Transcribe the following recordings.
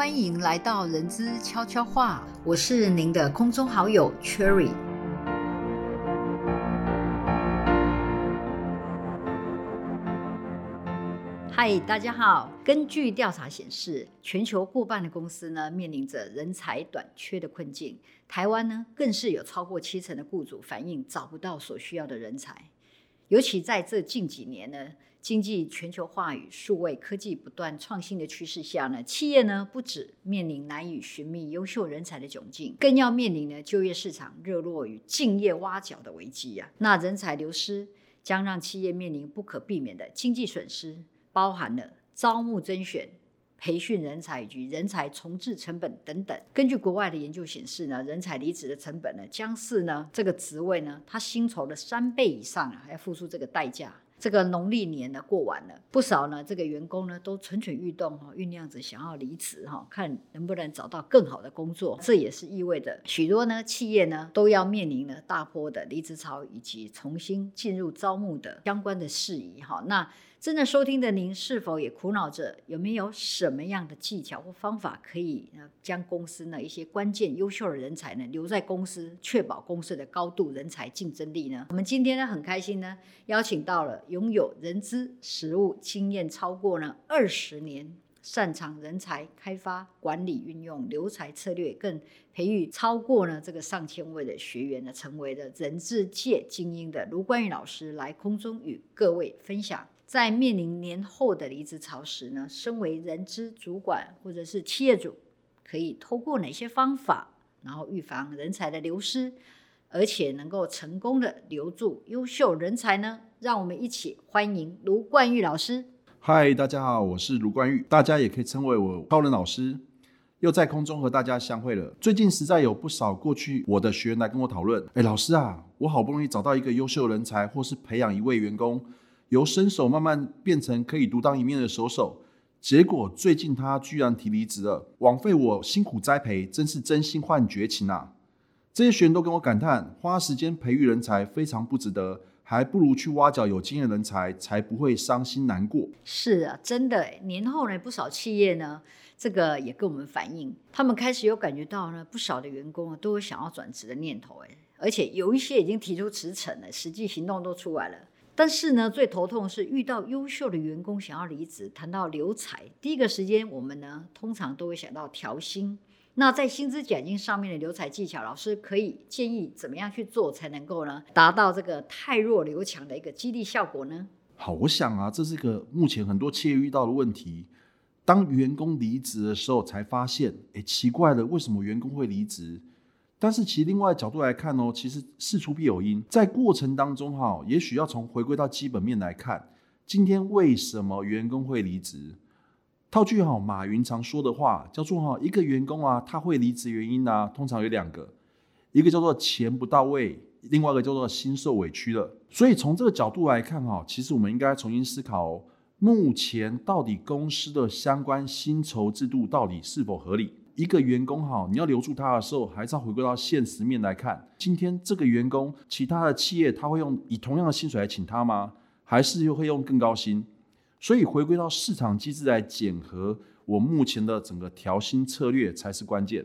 欢迎来到人资悄悄话，我是您的空中好友 Cherry。嗨，大家好。根据调查显示，全球过半的公司呢面临着人才短缺的困境，台湾呢更是有超过七成的雇主反映找不到所需要的人才。尤其在这近几年呢，经济全球化与数位科技不断创新的趋势下呢，企业呢不止面临难以寻觅优秀人才的窘境，更要面临呢就业市场热络与敬业挖角的危机啊。那人才流失将让企业面临不可避免的经济损失，包含了招募甄选。培训人才以及人才重置成本等等，根据国外的研究显示呢，人才离职的成本呢，将是呢这个职位呢，他薪酬的三倍以上啊，还要付出这个代价。这个农历年呢过完了，不少呢这个员工呢都蠢蠢欲动哈，酝酿着想要离职哈，看能不能找到更好的工作。这也是意味着许多呢企业呢都要面临呢大波的离职潮以及重新进入招募的相关的事宜哈。那正在收听的您，是否也苦恼着有没有什么样的技巧或方法，可以呢将公司呢一些关键优秀的人才呢留在公司，确保公司的高度人才竞争力呢？我们今天呢很开心呢，邀请到了拥有人资实务经验超过呢二十年，擅长人才开发、管理、运用留才策略，更培育超过呢这个上千位的学员呢，成为了人资界精英的卢冠宇老师来空中与各位分享。在面临年后的离职潮时呢，身为人资主管或者是企业主，可以透过哪些方法，然后预防人才的流失，而且能够成功的留住优秀人才呢？让我们一起欢迎卢冠玉老师。嗨，大家好，我是卢冠玉，大家也可以称为我超人老师。又在空中和大家相会了。最近实在有不少过去我的学员来跟我讨论，哎，老师啊，我好不容易找到一个优秀人才，或是培养一位员工。由身手慢慢变成可以独当一面的手手，结果最近他居然提离职了，枉费我辛苦栽培，真是真心换绝情啊！这些学员都跟我感叹，花时间培育人才非常不值得，还不如去挖角有经验人才，才不会伤心难过。是啊，真的，年后呢，不少企业呢，这个也跟我们反映，他们开始有感觉到呢，不少的员工啊，都有想要转职的念头，哎，而且有一些已经提出辞呈了，实际行动都出来了。但是呢，最头痛是遇到优秀的员工想要离职，谈到留才，第一个时间我们呢通常都会想到调薪。那在薪资奖金上面的留才技巧，老师可以建议怎么样去做才能够呢达到这个太弱留强的一个激励效果呢？好，我想啊，这是一个目前很多企业遇到的问题。当员工离职的时候，才发现，哎，奇怪了，为什么员工会离职？但是其另外角度来看哦，其实事出必有因，在过程当中哈，也许要从回归到基本面来看，今天为什么员工会离职？套句哈马云常说的话，叫做哈一个员工啊，他会离职原因呢，通常有两个，一个叫做钱不到位，另外一个叫做心受委屈了。所以从这个角度来看哈，其实我们应该重新思考，哦目前到底公司的相关薪酬制度到底是否合理？一个员工好，你要留住他的时候，还是要回归到现实面来看。今天这个员工，其他的企业他会用以同样的薪水来请他吗？还是又会用更高薪？所以回归到市场机制来检核我目前的整个调薪策略才是关键。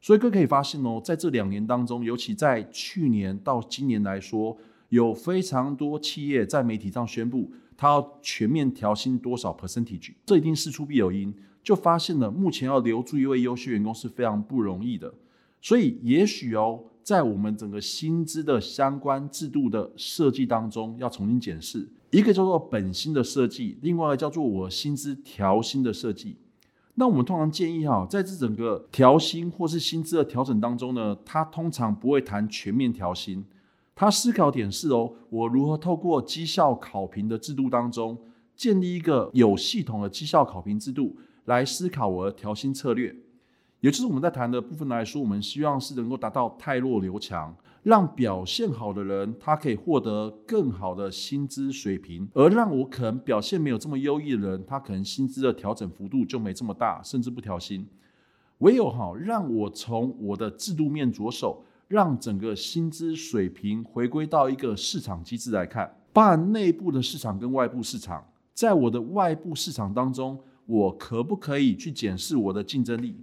所以各位可以发现哦，在这两年当中，尤其在去年到今年来说，有非常多企业在媒体上宣布，他要全面调薪多少 percentage，这一定事出必有因。就发现了，目前要留住一位优秀员工是非常不容易的，所以也许哦，在我们整个薪资的相关制度的设计当中，要重新检视一个叫做本薪的设计，另外一个叫做我薪资调薪的设计。那我们通常建议哈，在这整个调薪或是薪资的调整当中呢，他通常不会谈全面调薪，他思考点是哦，我如何透过绩效考评的制度当中，建立一个有系统的绩效考评制度。来思考我的调薪策略，也就是我们在谈的部分来说，我们希望是能够达到太弱留强，让表现好的人他可以获得更好的薪资水平，而让我可能表现没有这么优异的人，他可能薪资的调整幅度就没这么大，甚至不调薪。唯有哈，让我从我的制度面着手，让整个薪资水平回归到一个市场机制来看，包含内部的市场跟外部市场，在我的外部市场当中。我可不可以去检视我的竞争力？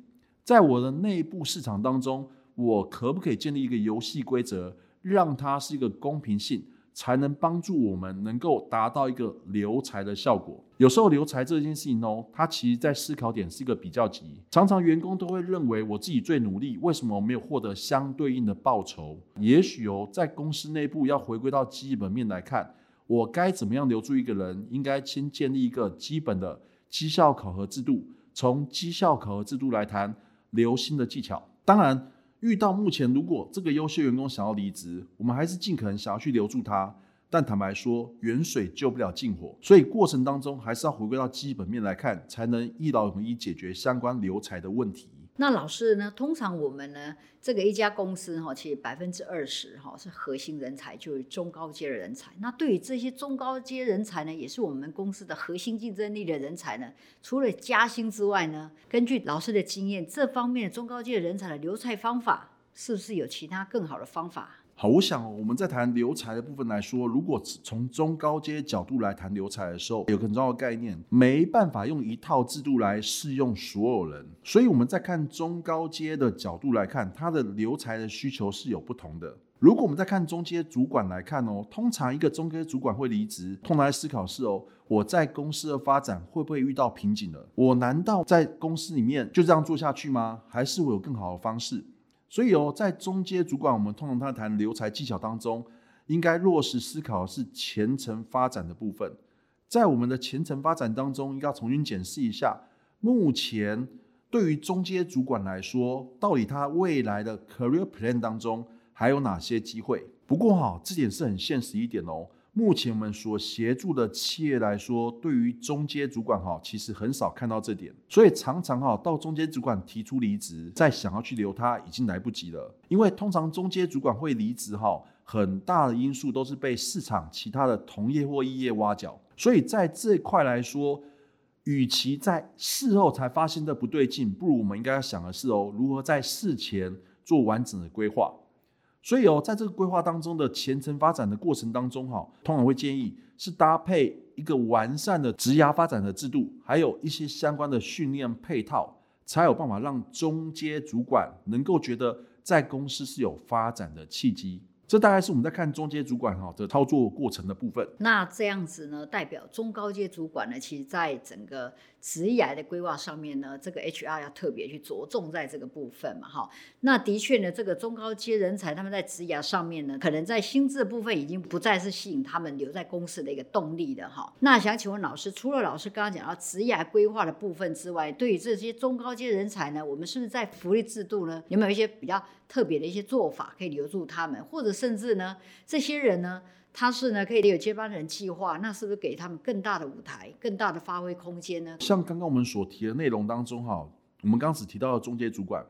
在我的内部市场当中，我可不可以建立一个游戏规则，让它是一个公平性？才能帮助我们能够达到一个留才的效果。有时候留才这件事情哦，它其实在思考点是一个比较级。常常员工都会认为我自己最努力，为什么我没有获得相对应的报酬？也许哦，在公司内部要回归到基本面来看，我该怎么样留住一个人？应该先建立一个基本的绩效考核制度，从绩效考核制度来谈留薪的技巧。当然。遇到目前，如果这个优秀员工想要离职，我们还是尽可能想要去留住他。但坦白说，远水救不了近火，所以过程当中还是要回归到基本面来看，才能一劳永逸解决相关留才的问题。那老师呢？通常我们呢，这个一家公司哈，其实百分之二十哈是核心人才，就是中高阶的人才。那对于这些中高阶人才呢，也是我们公司的核心竞争力的人才呢。除了加薪之外呢，根据老师的经验，这方面的中高阶人才的留才方法，是不是有其他更好的方法？好，我想我们在谈留才的部分来说，如果从中高阶角度来谈留才的时候，有很重要的概念，没办法用一套制度来适用所有人。所以我们在看中高阶的角度来看，它的留才的需求是有不同的。如果我们在看中阶主管来看哦，通常一个中阶主管会离职，通常来思考是哦，我在公司的发展会不会遇到瓶颈了？我难道在公司里面就这样做下去吗？还是我有更好的方式？所以哦，在中阶主管，我们通常他谈留才技巧当中，应该落实思考是前程发展的部分。在我们的前程发展当中，应该重新检视一下，目前对于中阶主管来说，到底他未来的 career plan 当中还有哪些机会？不过哈，这点是很现实一点哦。目前我们所协助的企业来说，对于中阶主管哈，其实很少看到这点，所以常常哈到中阶主管提出离职，再想要去留他已经来不及了。因为通常中阶主管会离职哈，很大的因素都是被市场其他的同业或异业挖角，所以在这块来说，与其在事后才发现的不对劲，不如我们应该要想的是哦，如何在事前做完整的规划。所以哦，在这个规划当中的前程发展的过程当中，哈，通常会建议是搭配一个完善的职涯发展的制度，还有一些相关的训练配套，才有办法让中阶主管能够觉得在公司是有发展的契机。这大概是我们在看中阶主管哈的操作过程的部分。那这样子呢，代表中高阶主管呢，其实在整个职业的规划上面呢，这个 HR 要特别去着重在这个部分嘛，哈。那的确呢，这个中高阶人才他们在职涯上面呢，可能在薪资的部分已经不再是吸引他们留在公司的一个动力的哈。那想请问老师，除了老师刚刚讲到职业规划的部分之外，对于这些中高阶人才呢，我们是不是在福利制度呢，有没有一些比较特别的一些做法可以留住他们，或者甚至呢，这些人呢，他是呢可以有接班人计划，那是不是给他们更大的舞台、更大的发挥空间呢？像刚刚我们所提的内容当中，哈，我们刚只提到了中阶主管，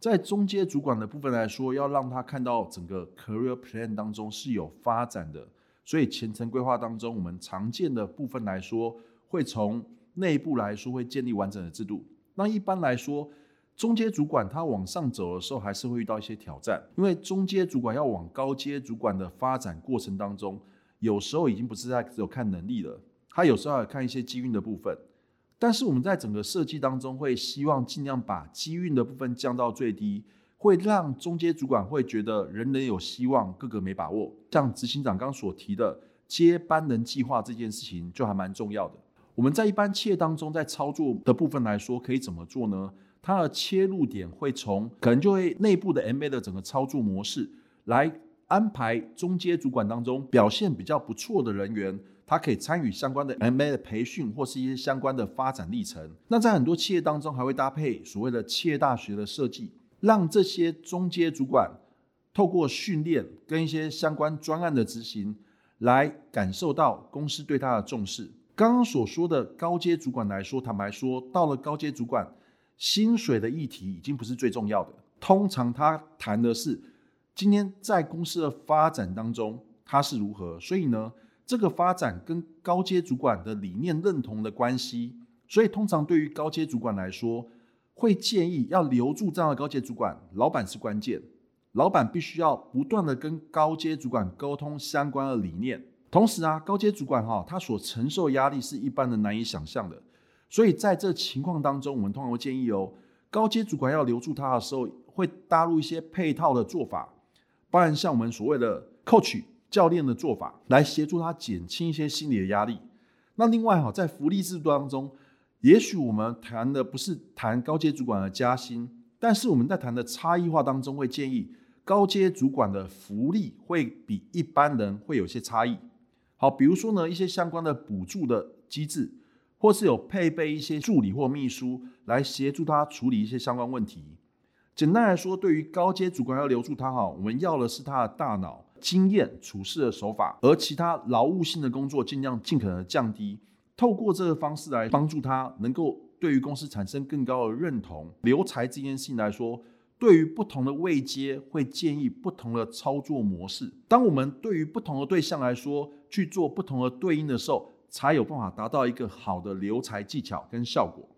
在中阶主管的部分来说，要让他看到整个 career plan 当中是有发展的，所以前程规划当中，我们常见的部分来说，会从内部来说会建立完整的制度。那一般来说，中阶主管他往上走的时候，还是会遇到一些挑战，因为中阶主管要往高阶主管的发展过程当中，有时候已经不是在只有看能力了，他有时候要看一些机运的部分。但是我们在整个设计当中，会希望尽量把机运的部分降到最低，会让中阶主管会觉得人人有希望，个个没把握。像执行长刚所提的接班人计划这件事情，就还蛮重要的。我们在一般企业当中，在操作的部分来说，可以怎么做呢？它的切入点会从可能就会内部的 MA 的整个操作模式来安排中阶主管当中表现比较不错的人员，他可以参与相关的 MA 的培训或是一些相关的发展历程。那在很多企业当中还会搭配所谓的企业大学的设计，让这些中阶主管透过训练跟一些相关专案的执行，来感受到公司对他的重视。刚刚所说的高阶主管来说，坦白说，到了高阶主管。薪水的议题已经不是最重要的，通常他谈的是今天在公司的发展当中他是如何，所以呢，这个发展跟高阶主管的理念认同的关系，所以通常对于高阶主管来说，会建议要留住这样的高阶主管，老板是关键，老板必须要不断的跟高阶主管沟通相关的理念，同时啊，高阶主管哈他所承受压力是一般的难以想象的。所以在这情况当中，我们通常会建议哦，高阶主管要留住他的时候，会搭入一些配套的做法，包含像我们所谓的 coach 教练的做法，来协助他减轻一些心理的压力。那另外哈，在福利制度当中，也许我们谈的不是谈高阶主管的加薪，但是我们在谈的差异化当中，会建议高阶主管的福利会比一般人会有些差异。好，比如说呢，一些相关的补助的机制，或是有配备一些助理或秘书来协助他处理一些相关问题。简单来说，对于高阶主管要留住他哈，我们要的是他的大脑、经验、处事的手法，而其他劳务性的工作尽量尽可能降低。透过这个方式来帮助他，能够对于公司产生更高的认同。留才这件事情来说，对于不同的位阶，会建议不同的操作模式。当我们对于不同的对象来说，去做不同的对应的时候，才有办法达到一个好的留才技巧跟效果。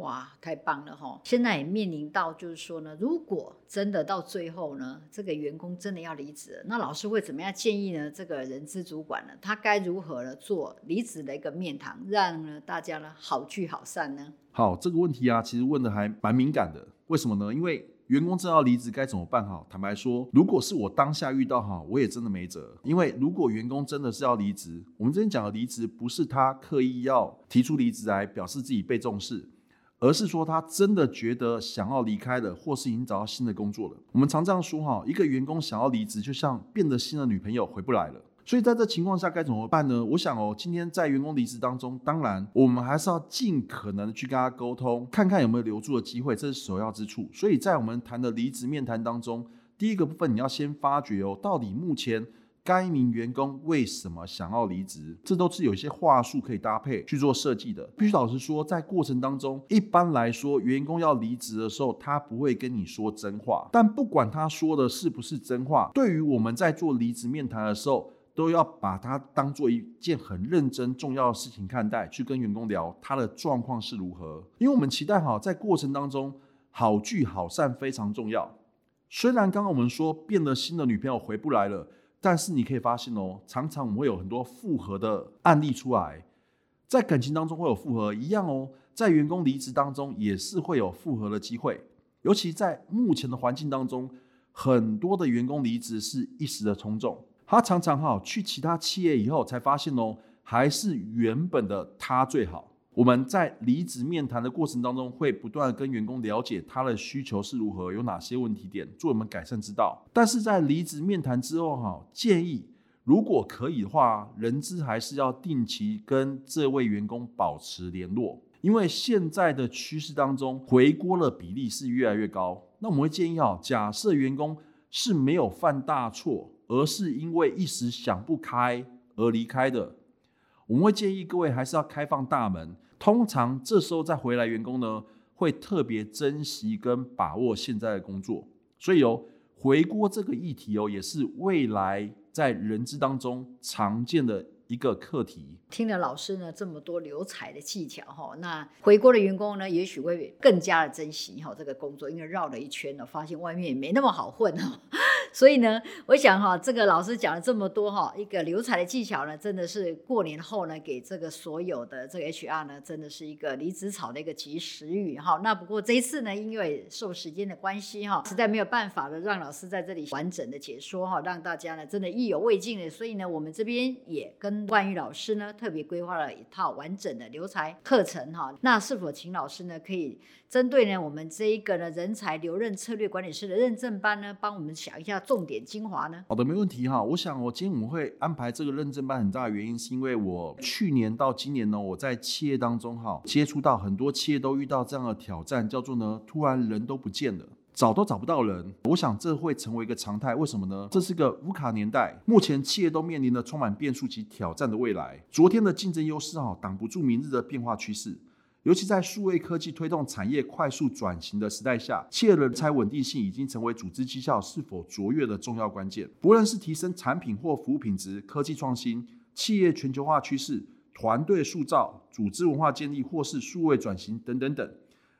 哇，太棒了哈！现在也面临到就是说呢，如果真的到最后呢，这个员工真的要离职，那老师会怎么样建议呢？这个人资主管呢，他该如何呢做离职的一个面谈，让呢大家呢好聚好散呢？好，这个问题啊，其实问的还蛮敏感的。为什么呢？因为员工真要离职该怎么办？哈，坦白说，如果是我当下遇到哈，我也真的没辙。因为如果员工真的是要离职，我们之前讲的离职，不是他刻意要提出离职来表示自己被重视。而是说他真的觉得想要离开了，或是已经找到新的工作了。我们常这样说哈，一个员工想要离职，就像变得新的女朋友回不来了。所以在这情况下该怎么办呢？我想哦，今天在员工离职当中，当然我们还是要尽可能的去跟他沟通，看看有没有留住的机会，这是首要之处。所以在我们谈的离职面谈当中，第一个部分你要先发觉哦，到底目前。该名员工为什么想要离职？这都是有一些话术可以搭配去做设计的。必须老实说，在过程当中，一般来说，员工要离职的时候，他不会跟你说真话。但不管他说的是不是真话，对于我们在做离职面谈的时候，都要把它当做一件很认真、重要的事情看待，去跟员工聊他的状况是如何。因为我们期待哈，在过程当中好聚好散非常重要。虽然刚刚我们说变了新的女朋友回不来了。但是你可以发现哦，常常我们会有很多复合的案例出来，在感情当中会有复合一样哦，在员工离职当中也是会有复合的机会，尤其在目前的环境当中，很多的员工离职是一时的冲动，他常常哈去其他企业以后才发现哦，还是原本的他最好。我们在离职面谈的过程当中，会不断的跟员工了解他的需求是如何，有哪些问题点，做我们改善之道。但是在离职面谈之后，哈，建议如果可以的话，人资还是要定期跟这位员工保持联络，因为现在的趋势当中，回锅的比例是越来越高。那我们会建议哈，假设员工是没有犯大错，而是因为一时想不开而离开的。我们会建议各位还是要开放大门，通常这时候再回来员工呢，会特别珍惜跟把握现在的工作，所以哦，回锅这个议题哦，也是未来在人资当中常见的。一个课题，听了老师呢这么多留彩的技巧哈，那回国的员工呢，也许会更加的珍惜哈这个工作，因为绕了一圈呢，发现外面也没那么好混哈。所以呢，我想哈，这个老师讲了这么多哈，一个留才的技巧呢，真的是过年后呢，给这个所有的这个 HR 呢，真的是一个离职草的一个及时雨哈。那不过这一次呢，因为受时间的关系哈，实在没有办法的，让老师在这里完整的解说哈，让大家呢真的意犹未尽的。所以呢，我们这边也跟万玉老师呢，特别规划了一套完整的留才课程哈。那是否请老师呢，可以针对呢我们这一个呢人才留任策略管理师的认证班呢，帮我们想一下重点精华呢？好的，没问题哈。我想我今天我们会安排这个认证班，很大的原因是因为我去年到今年呢，我在企业当中哈，接触到很多企业都遇到这样的挑战，叫做呢突然人都不见了。找都找不到人，我想这会成为一个常态。为什么呢？这是个无卡年代，目前企业都面临着充满变数及挑战的未来。昨天的竞争优势哈，挡不住明日的变化趋势。尤其在数位科技推动产业快速转型的时代下，企业人才稳定性已经成为组织绩效是否卓越的重要关键。不论是提升产品或服务品质、科技创新、企业全球化趋势、团队塑造、组织文化建立，或是数位转型等等等。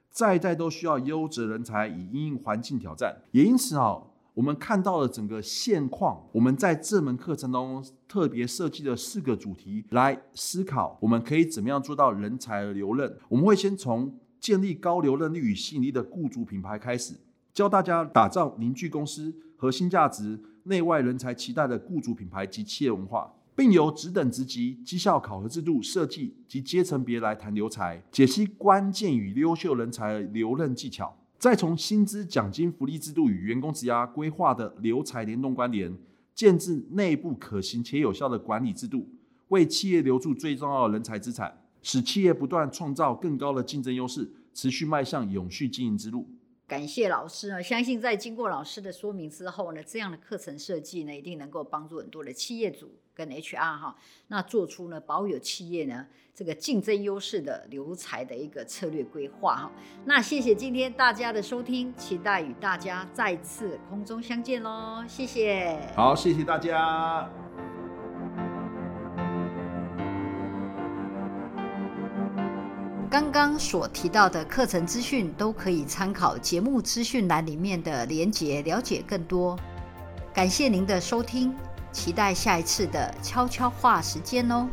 在代都需要优质人才以应环境挑战，也因此啊，我们看到了整个现况。我们在这门课程当中特别设计了四个主题来思考，我们可以怎么样做到人才留任。我们会先从建立高留任率与吸引力的雇主品牌开始，教大家打造凝聚公司核心价值、内外人才期待的雇主品牌及企业文化。并由职等职级、绩效考核制度设计及阶层别来谈留才，解析关键与优秀人才留任技巧，再从薪资、奖金、福利制度与员工职涯规划的留才联动关联，建制内部可行且有效的管理制度，为企业留住最重要的人才资产，使企业不断创造更高的竞争优势，持续迈向永续经营之路。感谢老师呢，相信在经过老师的说明之后呢，这样的课程设计呢，一定能够帮助很多的企业主跟 HR 哈，那做出呢保有企业呢这个竞争优势的留才的一个策略规划哈。那谢谢今天大家的收听，期待与大家再次空中相见喽，谢谢。好，谢谢大家。刚刚所提到的课程资讯都可以参考节目资讯栏里面的连结，了解更多。感谢您的收听，期待下一次的悄悄话时间哦。